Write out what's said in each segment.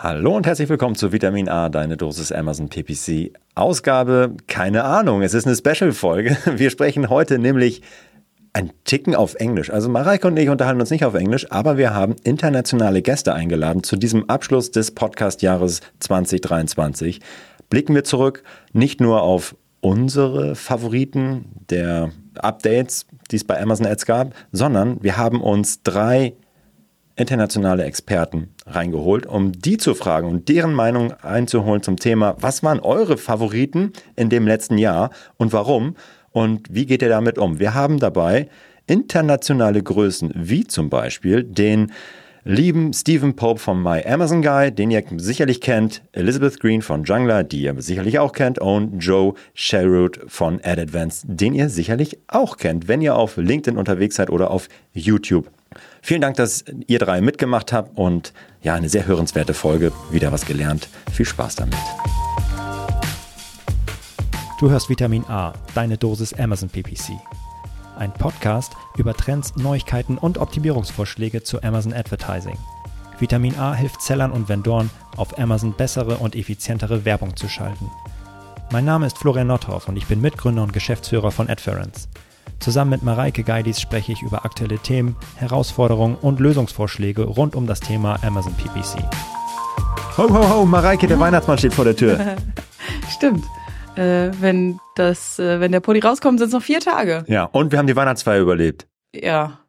Hallo und herzlich willkommen zu Vitamin A, deine Dosis Amazon PPC. Ausgabe, keine Ahnung, es ist eine Special-Folge. Wir sprechen heute nämlich ein Ticken auf Englisch. Also Mareike und ich unterhalten uns nicht auf Englisch, aber wir haben internationale Gäste eingeladen zu diesem Abschluss des Podcast-Jahres 2023. Blicken wir zurück nicht nur auf unsere Favoriten der Updates, die es bei Amazon Ads gab, sondern wir haben uns drei internationale Experten reingeholt, um die zu fragen und deren Meinung einzuholen zum Thema, was waren eure Favoriten in dem letzten Jahr und warum und wie geht ihr damit um? Wir haben dabei internationale Größen wie zum Beispiel den lieben Stephen Pope von My Amazon Guy, den ihr sicherlich kennt, Elizabeth Green von Jungler, die ihr sicherlich auch kennt, und Joe Sherwood von Ad Advance, den ihr sicherlich auch kennt, wenn ihr auf LinkedIn unterwegs seid oder auf YouTube. Vielen Dank, dass ihr drei mitgemacht habt und ja, eine sehr hörenswerte Folge. Wieder was gelernt. Viel Spaß damit. Du hörst Vitamin A, deine Dosis Amazon PPC. Ein Podcast über Trends, Neuigkeiten und Optimierungsvorschläge zu Amazon Advertising. Vitamin A hilft Sellern und Vendoren, auf Amazon bessere und effizientere Werbung zu schalten. Mein Name ist Florian Nothoff und ich bin Mitgründer und Geschäftsführer von Adference. Zusammen mit Mareike Geidis spreche ich über aktuelle Themen, Herausforderungen und Lösungsvorschläge rund um das Thema Amazon PPC. Ho, ho, ho, Mareike, der Weihnachtsmann steht vor der Tür. Stimmt. Äh, wenn, das, äh, wenn der Pulli rauskommt, sind es noch vier Tage. Ja, und wir haben die Weihnachtsfeier überlebt. Ja.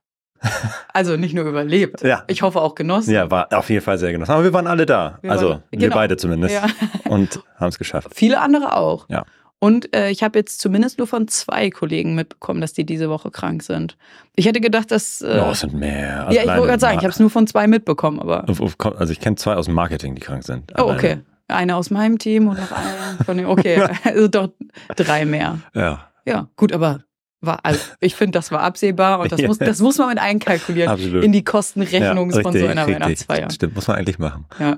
Also nicht nur überlebt. Ja. Ich hoffe auch genossen. Ja, war auf jeden Fall sehr genossen. Aber wir waren alle da. Wir also waren- wir genau. beide zumindest. Ja. Und haben es geschafft. Viele andere auch. Ja. Und äh, ich habe jetzt zumindest nur von zwei Kollegen mitbekommen, dass die diese Woche krank sind. Ich hätte gedacht, dass. Äh, Ja, es sind mehr. ja, ich wollte gerade sagen, ich habe es nur von zwei mitbekommen, aber. Also ich kenne zwei aus dem Marketing, die krank sind. Oh, okay. Eine aus meinem Team und noch eine von dem. Okay, also doch drei mehr. Ja, Ja, gut, aber war, also ich finde, das war absehbar und das, Ja. muss, das muss man mit einkalkulieren absolut. in die Kostenrechnung ja, von so richtig, einer richtig. Weihnachtsfeier. Stimmt, muss man eigentlich machen. Ja.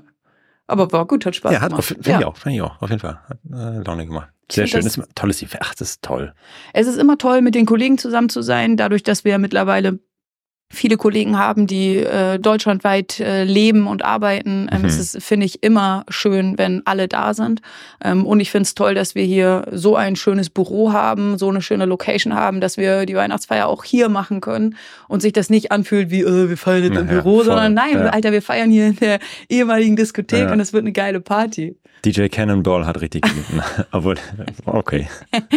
Aber war gut, hat Spaß ja, hat, gemacht. finde ich auch, finde ich auch, auf jeden Fall. Hat äh, Laune gemacht. Sehr schön. das- Das ist tolles Event. Ach, das ist toll. Es ist immer toll, mit den Kollegen zusammen zu sein, dadurch, dass wir mittlerweile viele Kollegen haben, die äh, deutschlandweit äh, leben und arbeiten. Ähm, Mhm. Es ist, finde ich, immer schön, wenn alle da sind. Ähm, und ich finde es toll, dass wir hier so ein schönes Büro haben, so eine schöne Location haben, dass wir die Weihnachtsfeier auch hier machen können und sich das nicht anfühlt wie, äh, wir feiern jetzt ja, Büro, voll. sondern nein, Ja. Alter, wir feiern hier in der ehemaligen Diskothek Ja. und es wird eine geile Party. DJ Cannonball hat richtig gelitten. Obwohl, okay.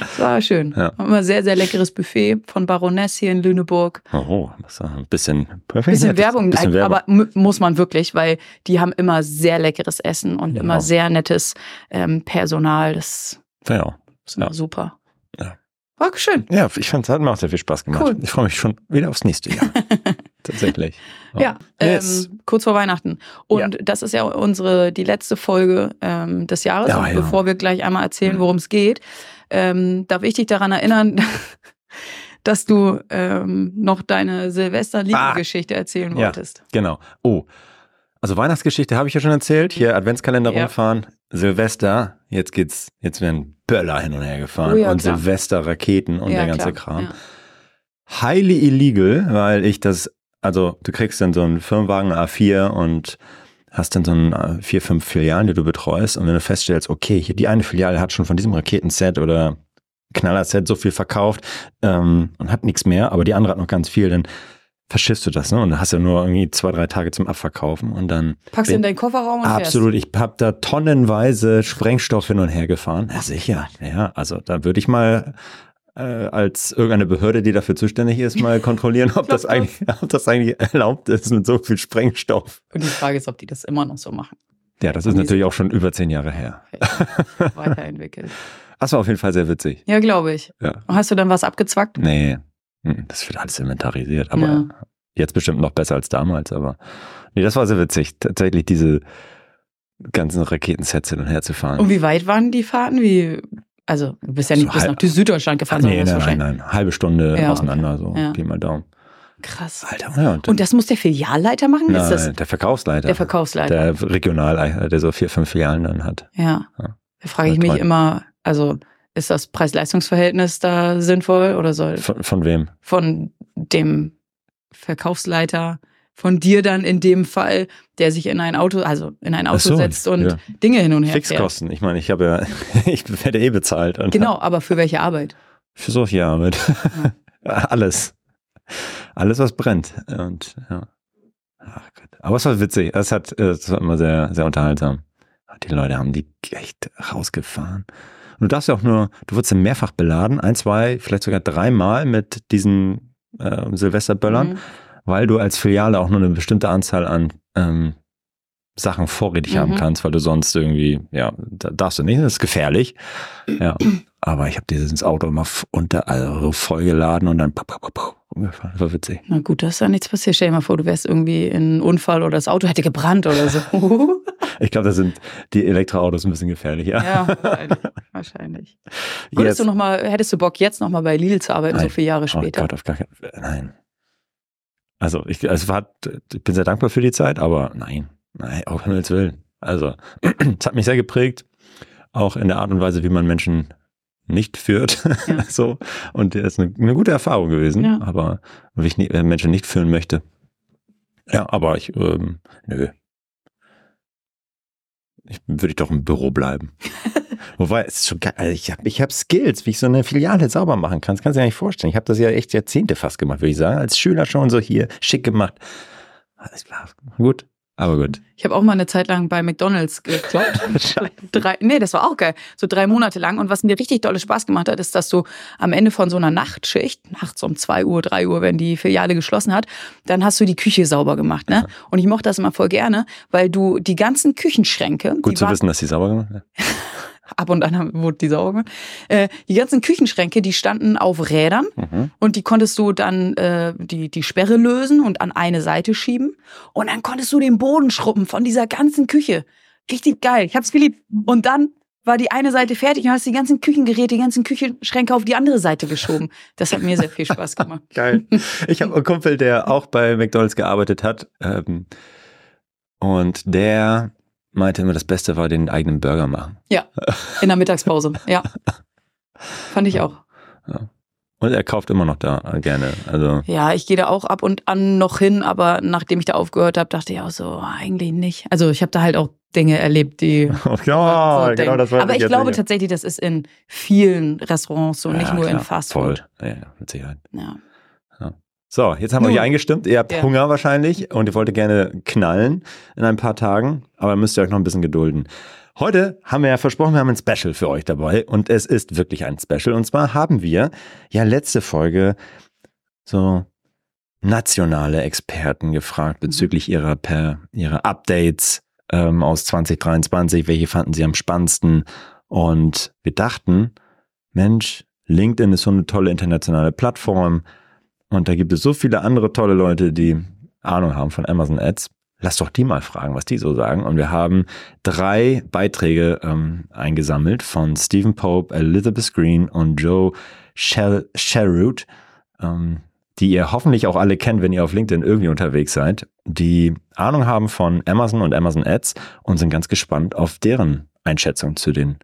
Es war schön. Ja. Immer sehr, sehr leckeres Buffet von Baroness hier in Lüneburg. Oh, das war ein bisschen, Bisschen Werbung, bisschen Werbung. aber muss man wirklich, weil die haben immer sehr leckeres Essen und Genau. immer sehr nettes ähm, Personal. Das ja. ist Ja. super. Ja. War schön. ja, ich fand es hat mir auch sehr viel Spaß gemacht. Cool. Ich freue mich schon wieder aufs nächste Jahr. Tatsächlich. Ja, Yes. ähm, kurz vor Weihnachten. Und das ist ja unsere die letzte Folge ähm, des Jahres. Ja, und ja. bevor wir gleich einmal erzählen, worum es geht, ähm, darf ich dich daran erinnern, dass du ähm, noch deine Silvester-Liebe-Geschichte erzählen Ja. wolltest. Genau. Oh. Also Weihnachtsgeschichte habe ich ja schon erzählt. Hier Adventskalender Ja. rumfahren. Silvester, jetzt geht's, jetzt werden Böller hin und her gefahren Oh ja, und klar. Silvester, Raketen und Ja, der ganze klar. Kram. Ja. Highly illegal, weil ich das, also du kriegst dann so einen Firmenwagen A4 und hast dann so ein äh, vier, fünf Filialen, die du betreust. Und wenn du feststellst, okay, hier die eine Filiale hat schon von diesem Raketenset oder Knallerset so viel verkauft ähm, und hat nichts mehr, aber die andere hat noch ganz viel, dann verschiffst du das, ne? Und dann hast du nur irgendwie zwei, drei Tage zum Abverkaufen und dann Packst bin- in deinen Kofferraum und Absolut, ich habe da tonnenweise Sprengstoff hin und her gefahren. Ja, sicher. Ja, also da würde ich mal äh, als irgendeine Behörde, die dafür zuständig ist, mal kontrollieren, ob das eigentlich, ob das eigentlich erlaubt ist mit so viel Sprengstoff. Und die Frage ist, ob die das immer noch so machen. Ja, das ist natürlich auch schon über zehn Jahre her. Weiterentwickelt. Das war auf jeden Fall sehr witzig. Ja, glaube ich. Ja. Hast du dann was abgezwackt? Nee, hm, das wird alles inventarisiert, aber Ja. jetzt bestimmt noch besser als damals, aber nee, das war sehr witzig. Tatsächlich diese ganzen Raketensets hin und her zu fahren. Und wie weit waren die Fahrten? Wie, also, du bist ja nicht So bis halb- nach Süddeutschland gefahren, nee, sondern das nein, nein, nein, halbe Stunde Ja, auseinander, okay. so Ja. Pi mal Daumen. Krass. Alter, ja, und, Und das muss der Filialleiter machen? nein, ist das der Verkaufsleiter, der Verkaufsleiter? der Regional, der so vier, fünf Filialen dann hat. ja. Ja. Da frage ich mich immer, also ist das Preis-Leistungs-Verhältnis da sinnvoll oder soll Von, von wem? von dem Verkaufsleiter von dir dann in dem Fall, der sich in ein Auto, also in ein Auto so, setzt und ja. Dinge hin und her fährt. Fixkosten. Ich meine, ich habe ja, ich werde eh bezahlt. Genau, aber für welche Arbeit? Für solche Arbeit. Alles. Alles, was brennt. Und ja. Ach Gott. Aber es war witzig. Es hat, es war immer sehr, sehr unterhaltsam. Die Leute haben die echt rausgefahren. Und du darfst ja auch nur, du wurdest ja mehrfach beladen, ein, zwei, vielleicht sogar dreimal mit diesen äh, Silvesterböllern, Mhm. weil du als Filiale auch nur eine bestimmte Anzahl an ähm, Sachen vorrätig Mhm. haben kannst, weil du sonst irgendwie, ja, da darfst du nicht, das ist gefährlich. Ja, aber ich habe dieses Auto immer unter, also vollgeladen und dann pop, pop, pop, umgefahren. Das war witzig. Na gut, dass da nichts passiert. Stell dir mal vor, du wärst irgendwie in einen Unfall oder das Auto hätte gebrannt oder so. Ich glaube, da sind die Elektroautos ein bisschen gefährlicher. ja, wahrscheinlich. wahrscheinlich. Würdest du noch mal, hättest du Bock, jetzt nochmal bei Lidl zu arbeiten, so Nein. viele Jahre Oh später? Gott, auf gar keinen Nein. Also ich, es war, ich bin sehr dankbar für die Zeit, aber nein, nein, auf Himmels Willen. Also es hat mich sehr geprägt, auch in der Art und Weise, wie man Menschen nicht führt. Ja. so. Und das ist eine, eine gute Erfahrung gewesen, Ja. aber wie ich nie, äh, Menschen nicht führen möchte. Ja, aber ich, ähm, nö. Ich würde ich doch im Büro bleiben. Wobei, es ist schon geil. Also ich habe ich hab Skills, wie ich so eine Filiale sauber machen kann. Das kannst du dir nicht vorstellen. Ich habe das ja echt Jahrzehnte fast gemacht, würde ich sagen. Als Schüler schon so hier schick gemacht. Alles klar. Gut. Aber gut. Ich habe auch mal eine Zeit lang bei McDonalds gekloppt. drei, nee, das war auch geil. So drei Monate lang. Und was mir richtig dolle Spaß gemacht hat, ist, dass du am Ende von so einer Nachtschicht, nachts um zwei Uhr, drei Uhr, wenn die Filiale geschlossen hat, dann hast du die Küche sauber gemacht. Ne? Und ich mochte das immer voll gerne, weil du die ganzen Küchenschränke, Gut zu waren, wissen, dass sie sauber gemacht haben. ab und an wurde die sauber gemacht, äh, die ganzen Küchenschränke, die standen auf Rädern Mhm. und die konntest du dann äh, die, die Sperre lösen und an eine Seite schieben. Und dann konntest du den Boden schrubben von dieser ganzen Küche. Richtig geil. Ich hab's geliebt. Und dann war die eine Seite fertig und hast die ganzen Küchengeräte, die ganzen Küchenschränke auf die andere Seite geschoben. Das hat mir sehr viel Spaß gemacht. Geil. Ich habe einen Kumpel, der auch bei McDonalds gearbeitet hat. Ähm, und der meinte immer, das Beste war den eigenen Burger machen. Ja, in der Mittagspause. Ja. Fand ich auch. Und er kauft immer noch da gerne. Also Ja, ich gehe da auch ab und an noch hin, aber nachdem ich da aufgehört habe, dachte ich auch so, eigentlich nicht. Also ich habe da halt auch Dinge erlebt, die. ja, so genau das war aber ich glaube tatsächlich, das ist in vielen Restaurants so, nicht nur in Fast voll. Food. Ja, ja, mit Sicherheit. Ja. So, jetzt haben wir hier eingestimmt. Ihr habt Ja. Hunger wahrscheinlich und ihr wollt gerne knallen in ein paar Tagen, aber müsst ihr euch noch ein bisschen gedulden. Heute haben wir ja versprochen, wir haben ein Special für euch dabei und es ist wirklich ein Special. Und zwar haben wir ja letzte Folge so nationale Experten gefragt bezüglich ihrer, per, ihrer Updates ähm, aus 2023. Welche fanden sie am spannendsten? Und wir dachten, Mensch, LinkedIn ist so eine tolle internationale Plattform. Und da gibt es so viele andere tolle Leute, die Ahnung haben von Amazon Ads. Lass doch die mal fragen, was die so sagen. Und wir haben drei Beiträge ähm, eingesammelt von Stephen Pope, Elizabeth Green und Joe Shel- Sherwood, ähm, die ihr hoffentlich auch alle kennt, wenn ihr auf LinkedIn irgendwie unterwegs seid, die Ahnung haben von Amazon und Amazon Ads und sind ganz gespannt auf deren Einschätzung zu den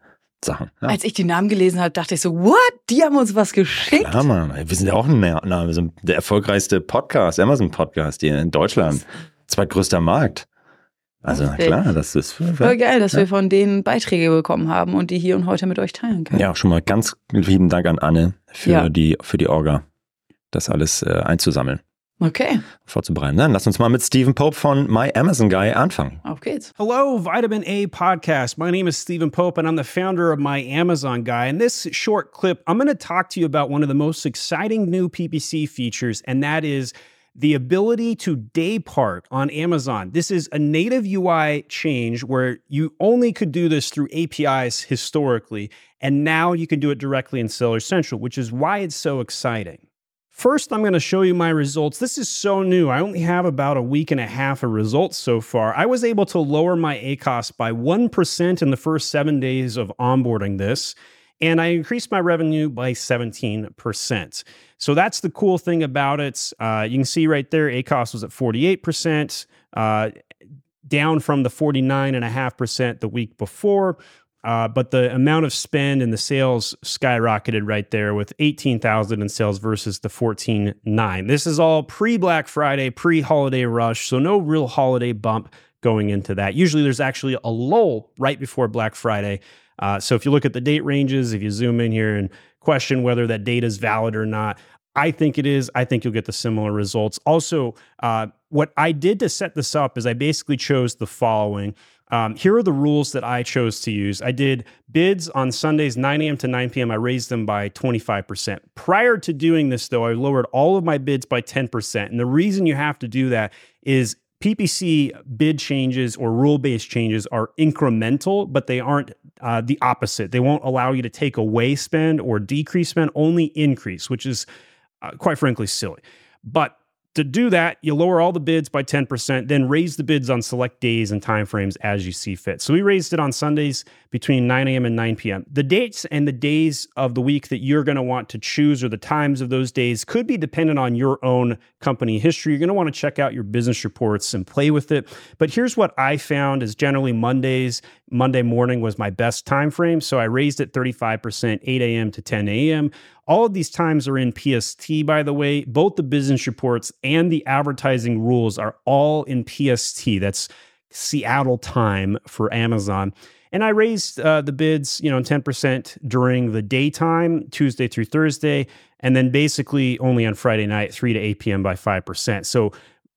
Sachen. Ja. Als ich die Namen gelesen habe, dachte ich so, what? Die haben uns was geschickt? Ja, Mann, wir sind ja auch ein Name. Wir sind der erfolgreichste Podcast, Amazon-Podcast hier in Deutschland. Zweitgrößter Markt. Also, Okay. klar, das ist. Voll geil, dass Ja. wir von denen Beiträge bekommen haben und die hier und heute mit euch teilen können. Ja, schon mal ganz lieben Dank an Anne für, Ja. die, für die Orga, das alles äh, einzusammeln, Okay, vorzubereiten. Dann lass uns mal mit Stephen Pope von My Amazon Guy anfangen. auf geht's. Hello, Vitamin A Podcast. My name is Stephen Pope, and I'm the founder of My Amazon Guy. In this short clip, I'm going to talk to you about one of the most exciting new PPC features, and that is the ability to day part on Amazon. This is a native UI change where you only could do this through APIs historically, and now you can do it directly in Seller Central, which is why it's so exciting. First, I'm going to show you my results. This is so new. I only have about a week and a half of results so far. I was able to lower my ACOS by 1% in the first seven days of onboarding this, and I increased my revenue by 17%. So that's the cool thing about it. Uh, you can see right there, ACOS was at 48%, uh, down from the 49.5% the week before. Uh, but the amount of spend and the sales skyrocketed right there with 18,000 in sales versus the 14.9. This is all pre Black Friday, pre holiday rush. So no real holiday bump going into that. Usually there's actually a lull right before Black Friday. Uh, so if you look at the date ranges, if you zoom in here and question whether that data is valid or not, I think it is. I think you'll get the similar results. Also, uh, what I did to set this up is I basically chose the following. Um, here are the rules that I chose to use. I did bids on Sundays 9 a.m. to 9 p.m. I raised them by 25%. Prior to doing this, though, I lowered all of my bids by 10%. And the reason you have to do that is PPC bid changes or rule based changes are incremental, but they aren't uh, the opposite. They won't allow you to take away spend or decrease spend, only increase, which is uh, quite frankly silly. But to do that, you lower all the bids by 10%, then raise the bids on select days and timeframes as you see fit. So we raised it on Sundays between 9 a.m. and 9 p.m. The dates and the days of the week that you're going to want to choose or the times of those days could be dependent on your own company history. You're going to want to check out your business reports and play with it. But here's what I found is generally Mondays, Monday morning was my best time frame. So I raised it 35%, 8 a.m. to 10 a.m. All of these times are in PST, by the way. Both the business reports and the advertising rules are all in PST. That's Seattle time for Amazon. And I raised uh, the bids, you know, 10% during the daytime, Tuesday through Thursday, and then basically only on Friday night, 3 to 8 p.m. by 5%. So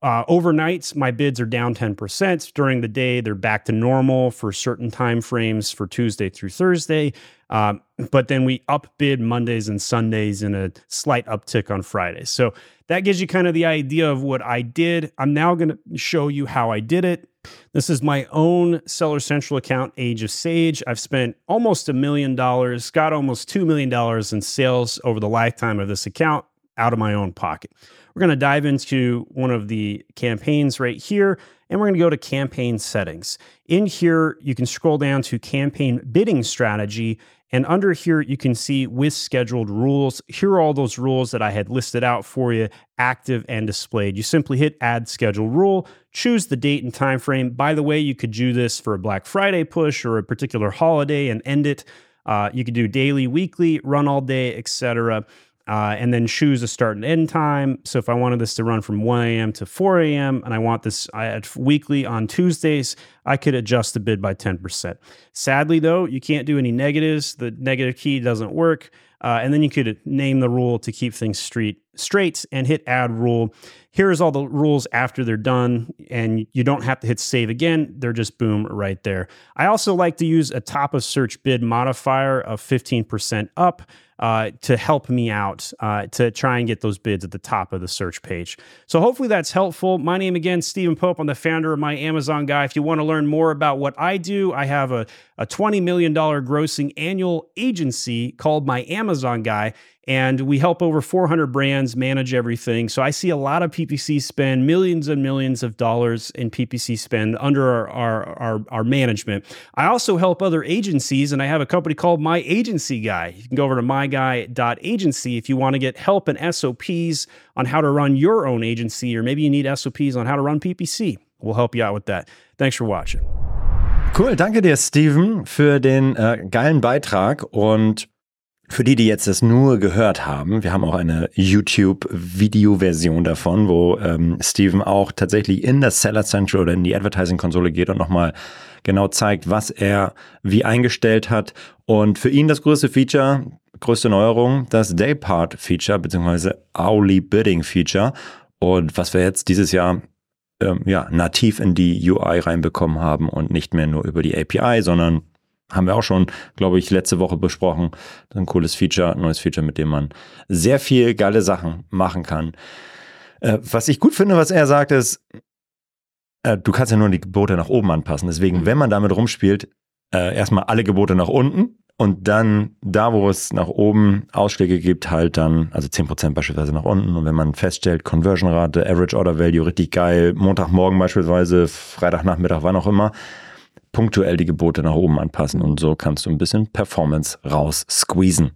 uh, overnights, my bids are down 10%. During the day, they're back to normal for certain time frames for Tuesday through Thursday. Um, but then we upbid Mondays and Sundays and a slight uptick on Fridays. So that gives you kind of the idea of what I did. I'm now going to show you how I did it. This is my own Seller Central account, Age of Sage. I've spent almost a million dollars, got almost $2 million in sales over the lifetime of this account out of my own pocket. We're going to dive into one of the campaigns right here, and we're going to go to campaign settings. In here, you can scroll down to campaign bidding strategy, and under here, you can see with scheduled rules. Here are all those rules that I had listed out for you, active and displayed. You simply hit add schedule rule, choose the date and time frame. By the way, you could do this for a Black Friday push or a particular holiday and end it. Uh, you could do daily, weekly, run all day, etc uh, and then choose a start and end time. So if I wanted this to run from 1 a.m. to 4 a.m. and I want this at weekly on Tuesdays, I could adjust the bid by 10%. Sadly, though, you can't do any negatives. The negative key doesn't work. Uh, and then you could name the rule to keep things straight, straight and hit add rule. Here's all the rules after they're done, and you don't have to hit save again. They're just boom right there. I also like to use a top of search bid modifier of 15% up uh, to help me out uh, to try and get those bids at the top of the search page. So hopefully that's helpful. My name again, Stephen Pope. I'm the founder of My Amazon Guy. If you want to learn more about what I do, I have a, a $20 million grossing annual agency called My Amazon Guy and we help over 400 brands manage everything. So I see a lot of PPC spend millions and millions of dollars in PPC spend under our, our, our, our, management. I also help other agencies, and I have a company called My Agency Guy. You can go over to myguy.agency if you want to get help and SOPs on how to run your own agency, or maybe you need SOPs on how to run PPC. We'll help you out with that. Thanks for watching. Cool, danke dir, Steven, für den äh, geilen Beitrag und Für die, die jetzt das nur gehört haben, wir haben auch eine YouTube-Video-Version davon, wo ähm, Steven auch tatsächlich in das Seller Central oder in die Advertising-Konsole geht und nochmal genau zeigt, was er wie eingestellt hat. Und für ihn das größte Feature, größte Neuerung, das Daypart-Feature beziehungsweise Hourly Bidding-Feature. Und was wir jetzt dieses Jahr ähm, ja, nativ in die UI reinbekommen haben und nicht mehr nur über die API, sondern haben wir auch schon, glaube ich, letzte Woche besprochen. Ein cooles Feature, ein neues Feature, mit dem man sehr viel geile Sachen machen kann. Äh, was ich gut finde, was er sagt, ist, äh, du kannst ja nur die Gebote nach oben anpassen. Deswegen, wenn man damit rumspielt, äh, erstmal alle Gebote nach unten und dann da, wo es nach oben Ausschläge gibt, halt dann, also 10% beispielsweise nach unten. Und wenn man feststellt, Conversion-Rate, Average Order Value richtig geil, Montagmorgen beispielsweise, Freitagnachmittag, wann auch immer, punktuell die Gebote nach oben anpassen und so kannst du ein bisschen Performance raus squeezen.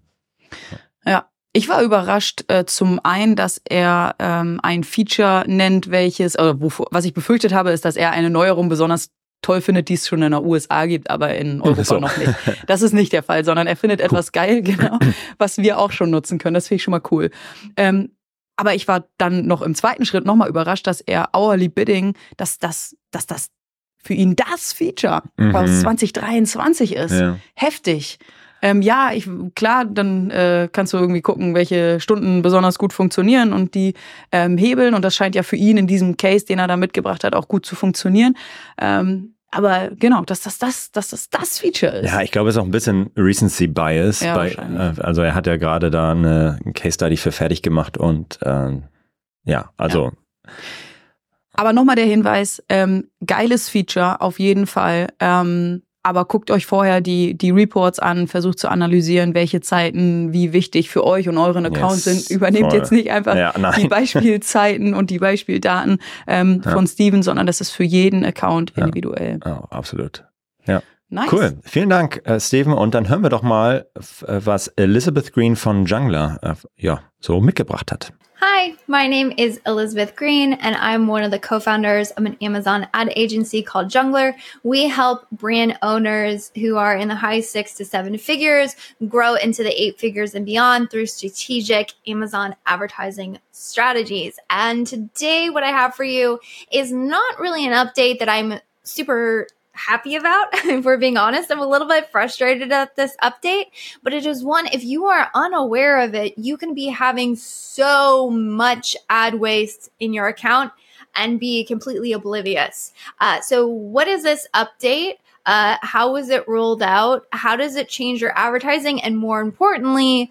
Ja, ich war überrascht äh, zum einen, dass er ähm, ein Feature nennt, welches, oder wo, was ich befürchtet habe, ist, dass er eine Neuerung besonders toll findet, die es schon in den USA gibt, aber in Europa so. noch nicht. Das ist nicht der Fall, sondern er findet etwas cool. geil, genau, was wir auch schon nutzen können. Das finde ich schon mal cool. Ähm, aber ich war dann noch im zweiten Schritt nochmal überrascht, dass er Hourly Bidding, dass das, dass das für ihn das Feature mhm. aus 2023 ist. Ja. Heftig. Ähm, ja, ich, klar, dann äh, kannst du irgendwie gucken, welche Stunden besonders gut funktionieren und die ähm, hebeln. Und das scheint ja für ihn in diesem Case, den er da mitgebracht hat, auch gut zu funktionieren. Ähm, aber genau, dass das das, dass das das Feature ist. Ja, ich glaube, es ist auch ein bisschen Recency Bias. Ja, bei, äh, also er hat ja gerade da eine Case Study für fertig gemacht und äh, ja, also. Ja. Aber nochmal der Hinweis, ähm, geiles Feature auf jeden Fall. Ähm, aber guckt euch vorher die, die Reports an, versucht zu analysieren, welche Zeiten wie wichtig für euch und euren Account yes, sind. Übernehmt voll. jetzt nicht einfach ja, die Beispielzeiten und die Beispieldaten ähm, ja. von Steven, sondern das ist für jeden Account individuell. Ja. Oh, absolut. Ja. Nice. Cool. Vielen Dank, äh, Steven. Und dann hören wir doch mal, äh, was Elizabeth Green von Jungler äh, ja, so mitgebracht hat. Hi, my name is Elizabeth Green, and I'm one of the co founders of an Amazon ad agency called Jungler. We help brand owners who are in the high six to seven figures grow into the eight figures and beyond through strategic Amazon advertising strategies. And today, what I have for you is not really an update that I'm super happy about. if we're being honest, I'm a little bit frustrated at this update, but it is one, if you are unaware of it, you can be having so much ad waste in your account and be completely oblivious. Uh, so, what is this update? Uh, how was it rolled out? How does it change your advertising? And more importantly,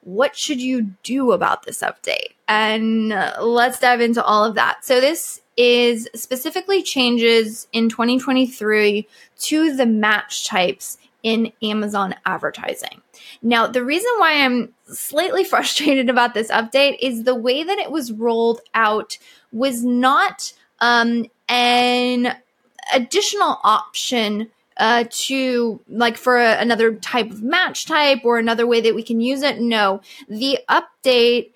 what should you do about this update? And uh, let's dive into all of that. So, this is specifically changes in 2023 to the match types in Amazon advertising. Now, the reason why I'm slightly frustrated about this update is the way that it was rolled out was not um, an additional option uh, to like for a, another type of match type or another way that we can use it. No, the update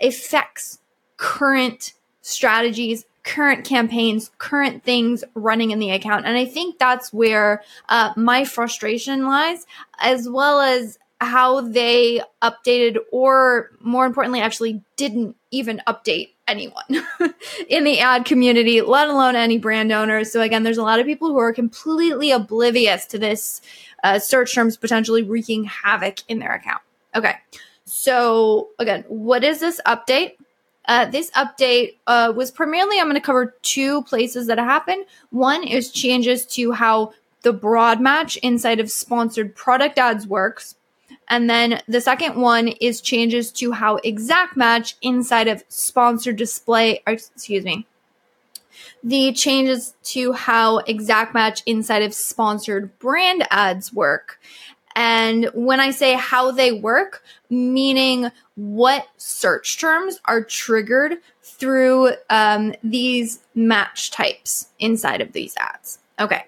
affects current strategies current campaigns, current things running in the account. And I think that's where uh, my frustration lies, as well as how they updated, or more importantly, actually didn't even update anyone in the ad community, let alone any brand owners. So, again, there's a lot of people who are completely oblivious to this uh, search terms potentially wreaking havoc in their account. Okay. So, again, what is this update? Uh, this update uh, was primarily, I'm going to cover two places that happen. One is changes to how the broad match inside of sponsored product ads works. And then the second one is changes to how exact match inside of sponsored display, excuse me, the changes to how exact match inside of sponsored brand ads work. And when I say how they work, meaning what search terms are triggered through um, these match types inside of these ads. Okay.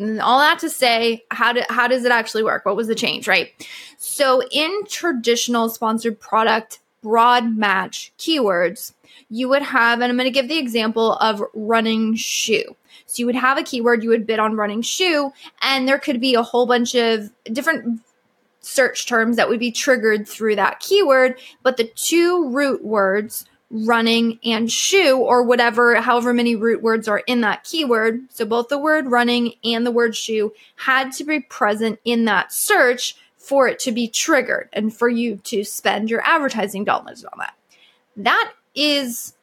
All that to say, how do, how does it actually work? What was the change, right? So in traditional sponsored product broad match keywords, you would have, and I'm going to give the example of running shoe. So you would have a keyword, you would bid on running shoe, and there could be a whole bunch of different search terms that would be triggered through that keyword, but the two root words running and shoe or whatever however many root words are in that keyword so both the word running and the word shoe had to be present in that search for it to be triggered and for you to spend your advertising dollars on that that is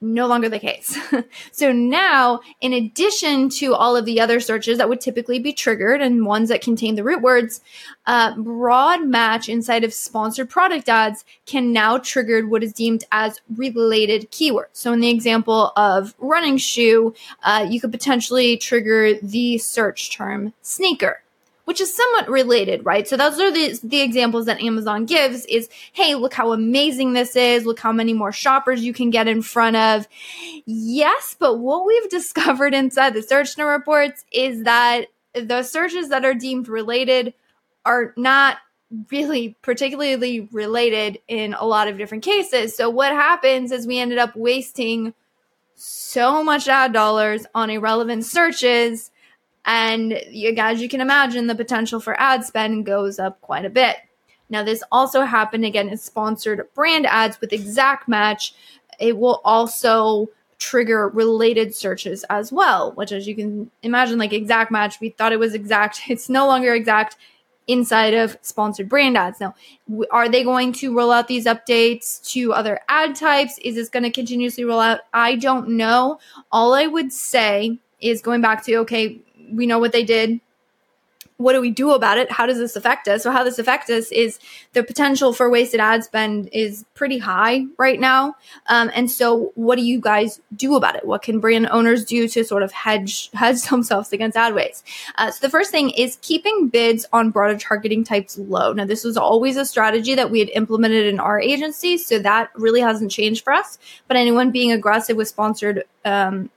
no longer the case. so now, in addition to all of the other searches that would typically be triggered and ones that contain the root words, uh, broad match inside of sponsored product ads can now trigger what is deemed as related keywords. So in the example of running shoe, uh, you could potentially trigger the search term sneaker which is somewhat related, right? So those are the, the examples that Amazon gives is, hey, look how amazing this is. Look how many more shoppers you can get in front of. Yes, but what we've discovered inside the search term reports is that the searches that are deemed related are not really particularly related in a lot of different cases. So what happens is we ended up wasting so much ad dollars on irrelevant searches. And as you can imagine, the potential for ad spend goes up quite a bit. Now, this also happened again in sponsored brand ads with exact match. It will also trigger related searches as well, which as you can imagine, like exact match, we thought it was exact. It's no longer exact inside of sponsored brand ads. Now, are they going to roll out these updates to other ad types? Is this going to continuously roll out? I don't know. All I would say is going back to, okay, we know what they did what do we do about it? How does this affect us? So how this affects us is the potential for wasted ad spend is pretty high right now. Um, and so what do you guys do about it? What can brand owners do to sort of hedge, hedge themselves against ad waste? Uh, so the first thing is keeping bids on broader targeting types low. Now this was always a strategy that we had implemented in our agency. So that really hasn't changed for us, but anyone being aggressive with sponsored, um,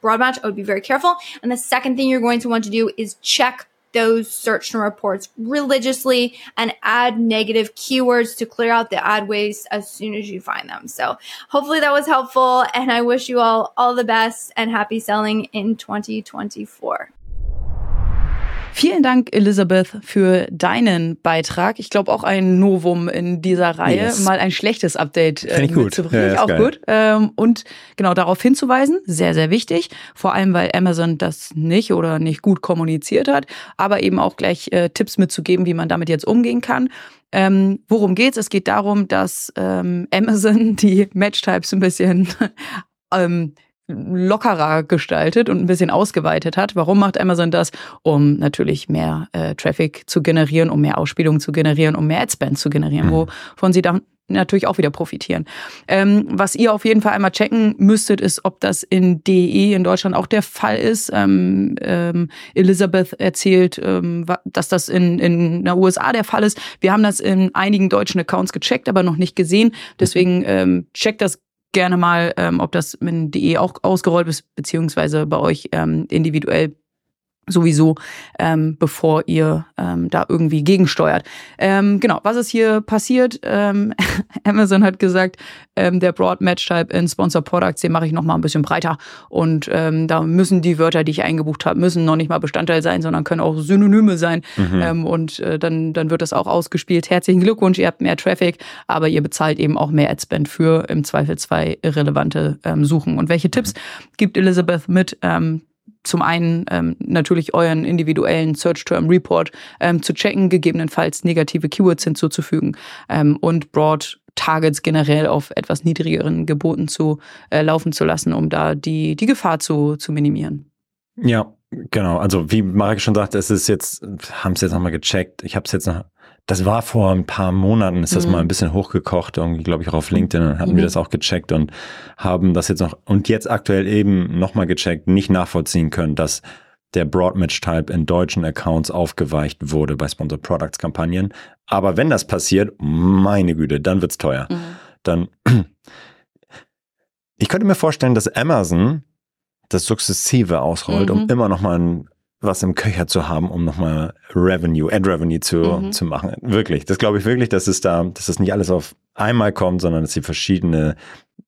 broad match, I would be very careful. And the second thing you're going to want to do is check those search term reports religiously and add negative keywords to clear out the ad waste as soon as you find them. So hopefully that was helpful and I wish you all all the best and happy selling in 2024. Vielen Dank, Elisabeth, für deinen Beitrag. Ich glaube auch ein Novum in dieser Reihe, yes. mal ein schlechtes Update äh, mitzubringen. Ja, auch geil. gut. Ähm, und genau darauf hinzuweisen, sehr, sehr wichtig. Vor allem, weil Amazon das nicht oder nicht gut kommuniziert hat, aber eben auch gleich äh, Tipps mitzugeben, wie man damit jetzt umgehen kann. Ähm, worum geht's? Es geht darum, dass ähm, Amazon die Matchtypes ein bisschen ähm, lockerer gestaltet und ein bisschen ausgeweitet hat. Warum macht Amazon das? Um natürlich mehr äh, Traffic zu generieren, um mehr Ausspielung zu generieren, um mehr Adspend zu generieren, mhm. wovon sie dann natürlich auch wieder profitieren. Ähm, was ihr auf jeden Fall einmal checken müsstet, ist, ob das in DE in Deutschland auch der Fall ist. Ähm, ähm, Elizabeth erzählt, ähm, dass das in, in der USA der Fall ist. Wir haben das in einigen deutschen Accounts gecheckt, aber noch nicht gesehen. Deswegen ähm, checkt das gerne mal, ähm, ob das mit DE auch ausgerollt ist, beziehungsweise bei euch ähm, individuell sowieso, ähm, bevor ihr ähm, da irgendwie gegensteuert. Ähm, genau, was ist hier passiert? Ähm, Amazon hat gesagt, ähm, der Broad Match Type in Sponsor Products, den mache ich noch mal ein bisschen breiter und ähm, da müssen die Wörter, die ich eingebucht habe, müssen noch nicht mal Bestandteil sein, sondern können auch Synonyme sein mhm. ähm, und äh, dann dann wird das auch ausgespielt. Herzlichen Glückwunsch, ihr habt mehr Traffic, aber ihr bezahlt eben auch mehr Adspend für im Zweifel zwei irrelevante ähm, Suchen. Und welche Tipps gibt Elizabeth mit? Ähm, zum einen ähm, natürlich euren individuellen Search Term Report ähm, zu checken, gegebenenfalls negative Keywords hinzuzufügen ähm, und Broad Targets generell auf etwas niedrigeren Geboten zu äh, laufen zu lassen, um da die, die Gefahr zu, zu minimieren. Ja, genau. Also wie Marek schon sagte, es ist jetzt, haben es jetzt nochmal gecheckt. Ich habe es jetzt noch das war vor ein paar Monaten, ist das mhm. mal ein bisschen hochgekocht, irgendwie, glaube ich, auch auf LinkedIn, dann hatten mhm. wir das auch gecheckt und haben das jetzt noch, und jetzt aktuell eben nochmal gecheckt, nicht nachvollziehen können, dass der Broadmatch-Type in deutschen Accounts aufgeweicht wurde bei Sponsored Products Kampagnen. Aber wenn das passiert, meine Güte, dann wird's teuer. Mhm. Dann, ich könnte mir vorstellen, dass Amazon das sukzessive ausrollt, um mhm. immer noch mal ein was im Köcher zu haben, um nochmal Revenue, Ad Revenue zu, mhm. zu machen. Wirklich. Das glaube ich wirklich, dass es da, dass es nicht alles auf einmal kommt, sondern dass sie verschiedene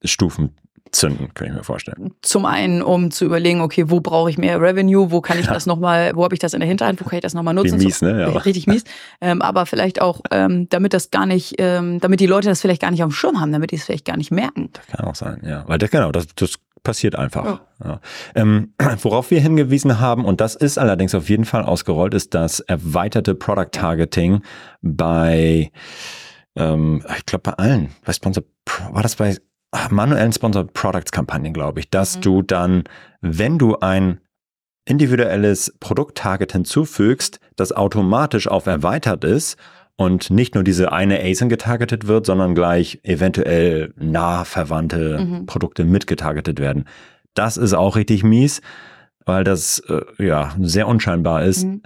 Stufen zünden, kann ich mir vorstellen. Zum einen, um zu überlegen, okay, wo brauche ich mehr Revenue, wo kann ich ja. das nochmal, wo habe ich das in der Hinterhand, wo kann ich das nochmal nutzen? Wie mies, ne? Ja. Richtig mies. Ähm, aber vielleicht auch, ähm, damit das gar nicht, ähm, damit die Leute das vielleicht gar nicht auf dem Schirm haben, damit die es vielleicht gar nicht merken. Das kann auch sein, ja. Weil das, genau, das, das passiert einfach. Ja. Ja. Ähm, worauf wir hingewiesen haben, und das ist allerdings auf jeden Fall ausgerollt, ist das erweiterte Product Targeting bei, ähm, ich glaube bei allen, bei Sponsor, war das bei manuellen Sponsored Products Kampagnen, glaube ich, dass mhm. du dann, wenn du ein individuelles Produkttarget hinzufügst, das automatisch auf erweitert ist und nicht nur diese eine ASIN getargetet wird, sondern gleich eventuell nah verwandte mhm. Produkte mitgetargetet werden. Das ist auch richtig mies, weil das äh, ja sehr unscheinbar ist. Mhm.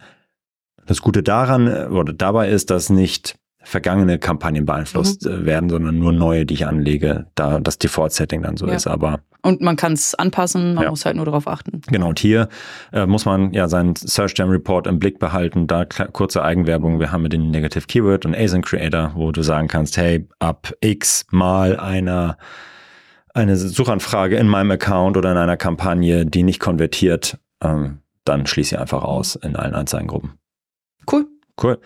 Das Gute daran äh, oder dabei ist, dass nicht vergangene Kampagnen beeinflusst mhm. Äh, werden, sondern nur neue, die ich anlege, da das Default-Setting dann so ja. ist. Aber und man kann es anpassen, man ja. muss halt nur darauf achten. Genau, und hier äh, muss man ja seinen Search Jam Report im Blick behalten. Da kurze Eigenwerbung. Wir haben mit den Negative Keyword und ASIN Creator, wo du sagen kannst, hey, ab X mal einer eine Suchanfrage in meinem Account oder in einer Kampagne, die nicht konvertiert, ähm, dann schließe sie einfach aus in allen Anzeigengruppen. Cool. Cool.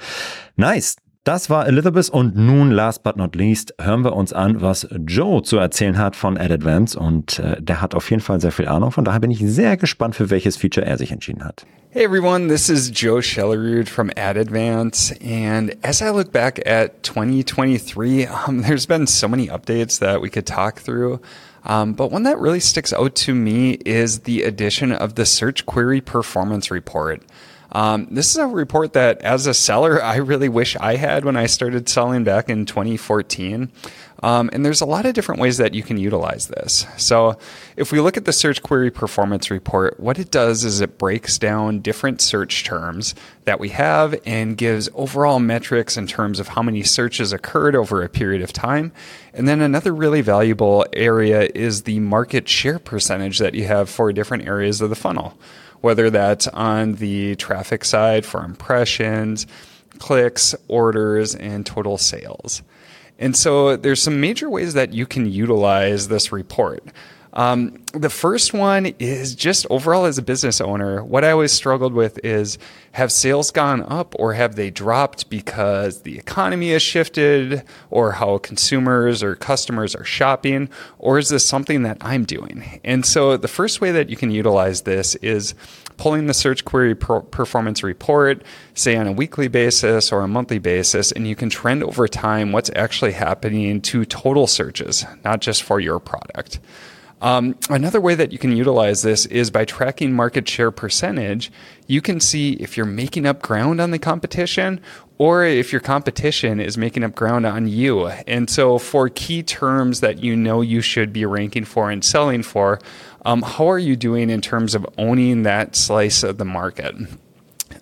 Nice. Das war Elizabeth und nun, last but not least, hören wir uns an, was Joe zu erzählen hat von AdAdvance und äh, der hat auf jeden Fall sehr viel Ahnung. Von daher bin ich sehr gespannt, für welches Feature er sich entschieden hat. Hey everyone, this is Joe Schellerud from AdAdvance. And as I look back at 2023, um, there's been so many updates that we could talk through. Um, but one that really sticks out to me is the addition of the Search Query Performance Report. Um, this is a report that, as a seller, I really wish I had when I started selling back in 2014. Um, and there's a lot of different ways that you can utilize this. So, if we look at the search query performance report, what it does is it breaks down different search terms that we have and gives overall metrics in terms of how many searches occurred over a period of time. And then another really valuable area is the market share percentage that you have for different areas of the funnel whether that's on the traffic side for impressions, clicks, orders, and total sales. And so there's some major ways that you can utilize this report. Um, the first one is just overall as a business owner, what I always struggled with is have sales gone up or have they dropped because the economy has shifted or how consumers or customers are shopping? Or is this something that I'm doing? And so the first way that you can utilize this is pulling the search query performance report, say on a weekly basis or a monthly basis, and you can trend over time what's actually happening to total searches, not just for your product. Um, another way that you can utilize this is by tracking market share percentage. You can see if you're making up ground on the competition or if your competition is making up ground on you. And so, for key terms that you know you should be ranking for and selling for, um, how are you doing in terms of owning that slice of the market?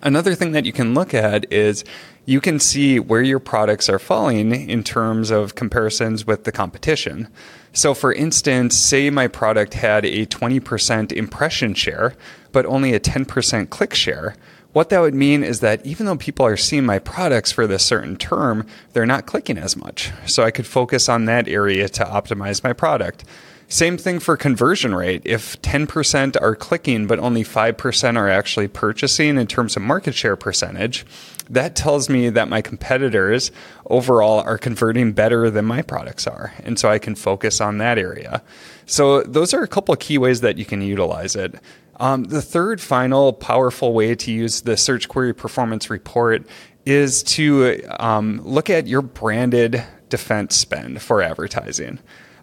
Another thing that you can look at is you can see where your products are falling in terms of comparisons with the competition. So, for instance, say my product had a 20% impression share, but only a 10% click share. What that would mean is that even though people are seeing my products for this certain term, they're not clicking as much. So, I could focus on that area to optimize my product. Same thing for conversion rate. If 10% are clicking, but only 5% are actually purchasing in terms of market share percentage, that tells me that my competitors overall are converting better than my products are. And so I can focus on that area. So those are a couple of key ways that you can utilize it. Um, the third final powerful way to use the search query performance report is to um, look at your branded defense spend for advertising.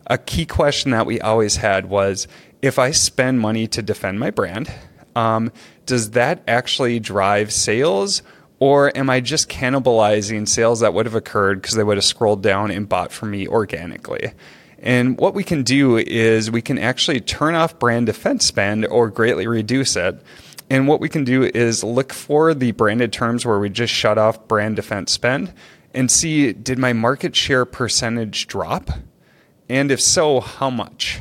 A key question that we always had was if I spend money to defend my brand, um, does that actually drive sales or am I just cannibalizing sales that would have occurred because they would have scrolled down and bought from me organically? And what we can do is we can actually turn off brand defense spend or greatly reduce it. And what we can do is look for the branded terms where we just shut off brand defense spend and see did my market share percentage drop? And if so, how much?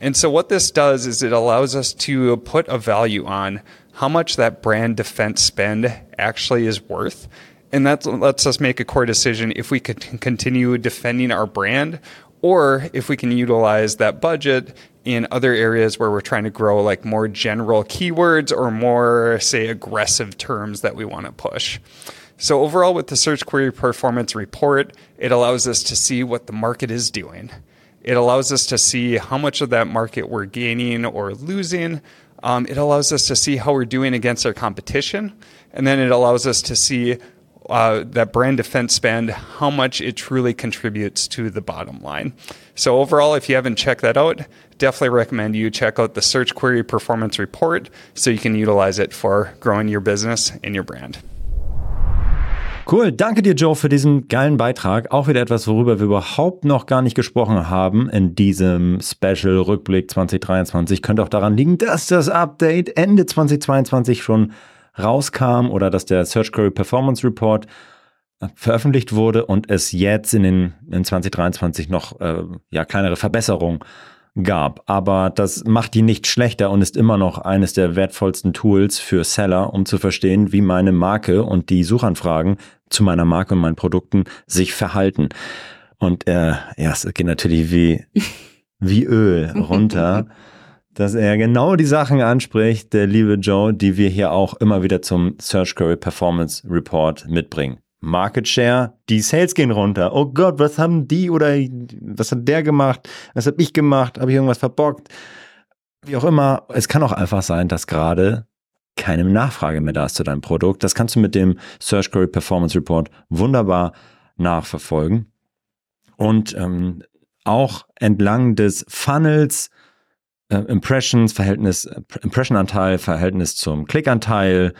And so, what this does is it allows us to put a value on how much that brand defense spend actually is worth. And that lets us make a core decision if we could continue defending our brand or if we can utilize that budget in other areas where we're trying to grow, like more general keywords or more, say, aggressive terms that we want to push. So, overall, with the search query performance report, it allows us to see what the market is doing. It allows us to see how much of that market we're gaining or losing, um, it allows us to see how we're doing against our competition, and then it allows us to see uh, that brand defense spend, how much it truly contributes to the bottom line. So, overall, if you haven't checked that out, definitely recommend you check out the Search Query Performance Report so you can utilize it for growing your business and your brand. Cool, danke dir, Joe, für diesen geilen Beitrag. Auch wieder etwas, worüber wir überhaupt noch gar nicht gesprochen haben in diesem Special Rückblick 2023. Könnte auch daran liegen, dass das Update Ende 2022 schon rauskam oder dass der Search Query Performance Report äh, veröffentlicht wurde und es jetzt in den in 2023 noch äh, ja kleinere Verbesserungen gab. Aber das macht die nicht schlechter und ist immer noch eines der wertvollsten Tools für Seller, um zu verstehen, wie meine Marke und die Suchanfragen zu meiner Marke und meinen Produkten sich verhalten. Und äh, ja, es geht natürlich wie wie Öl runter, dass er genau die Sachen anspricht, der liebe Joe, die wir hier auch immer wieder zum Search Query Performance Report mitbringen. Market Share, die Sales gehen runter. Oh Gott, was haben die oder was hat der gemacht? Was habe ich gemacht? Habe ich irgendwas verbockt? Wie auch immer, es kann auch einfach sein, dass gerade keine Nachfrage mehr da ist zu deinem Produkt. Das kannst du mit dem Search Query Performance Report wunderbar nachverfolgen. Und ähm, auch entlang des Funnels, äh, Impressions, Verhältnis, äh, Impression-Anteil, Verhältnis zum Klickanteil,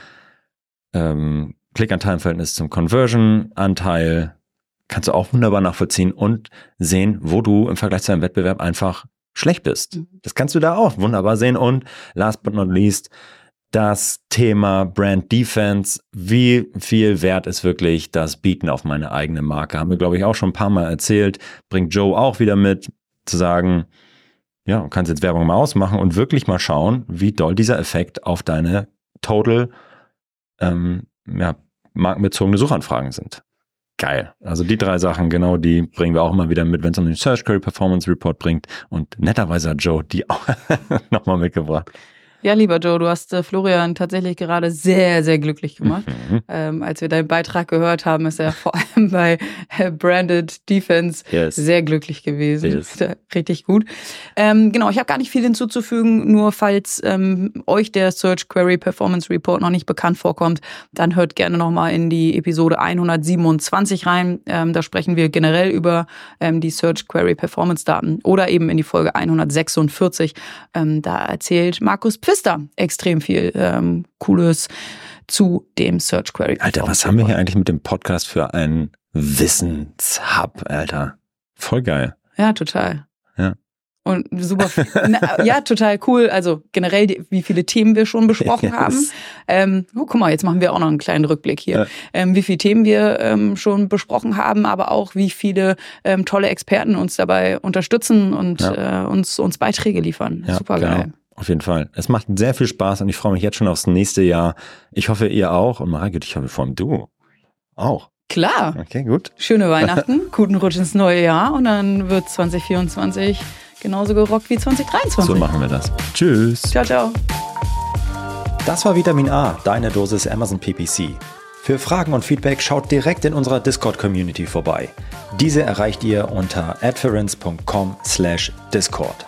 ähm, Klickanteil im Verhältnis zum Conversion-Anteil, kannst du auch wunderbar nachvollziehen und sehen, wo du im Vergleich zu deinem Wettbewerb einfach schlecht bist. Mhm. Das kannst du da auch wunderbar sehen. Und last but not least, das Thema Brand Defense. Wie viel wert ist wirklich das Bieten auf meine eigene Marke? Haben wir, glaube ich, auch schon ein paar Mal erzählt. Bringt Joe auch wieder mit, zu sagen, ja, du kannst jetzt Werbung mal ausmachen und wirklich mal schauen, wie doll dieser Effekt auf deine Total ähm, ja, markenbezogene Suchanfragen sind. Geil. Also die drei Sachen, genau die bringen wir auch immer wieder mit, wenn es um den Search Query Performance Report bringt. Und netterweise hat Joe die auch nochmal mitgebracht. Ja, lieber Joe, du hast äh, Florian tatsächlich gerade sehr, sehr glücklich gemacht. Mhm. Ähm, als wir deinen Beitrag gehört haben, ist er vor allem bei äh, Branded Defense yes. sehr glücklich gewesen. Yes. Richtig gut. Ähm, genau, ich habe gar nicht viel hinzuzufügen, nur falls ähm, euch der Search Query Performance Report noch nicht bekannt vorkommt, dann hört gerne nochmal in die Episode 127 rein. Ähm, da sprechen wir generell über ähm, die Search Query Performance Daten oder eben in die Folge 146. Ähm, da erzählt Markus Pfister extrem viel ähm, Cooles zu dem Search Query. Alter, was haben wir hier eigentlich mit dem Podcast für einen Wissenshub, Alter? Voll geil. Ja, total. Ja. Und super, ja, total cool. Also generell, wie viele Themen wir schon besprochen yes. haben. Ähm, oh, guck mal, jetzt machen wir auch noch einen kleinen Rückblick hier. Ja. Ähm, wie viele Themen wir ähm, schon besprochen haben, aber auch wie viele ähm, tolle Experten uns dabei unterstützen und ja. äh, uns, uns Beiträge liefern. Ja, super geil. Genau. Auf jeden Fall. Es macht sehr viel Spaß und ich freue mich jetzt schon aufs nächste Jahr. Ich hoffe, ihr auch. Und Margit, ich hoffe vor allem du auch. Klar. Okay, gut. Schöne Weihnachten, guten Rutsch ins neue Jahr und dann wird 2024 genauso gerockt wie 2023. So machen wir das. Tschüss. Ciao, ciao. Das war Vitamin A, deine Dosis Amazon PPC. Für Fragen und Feedback schaut direkt in unserer Discord-Community vorbei. Diese erreicht ihr unter adference.com/discord.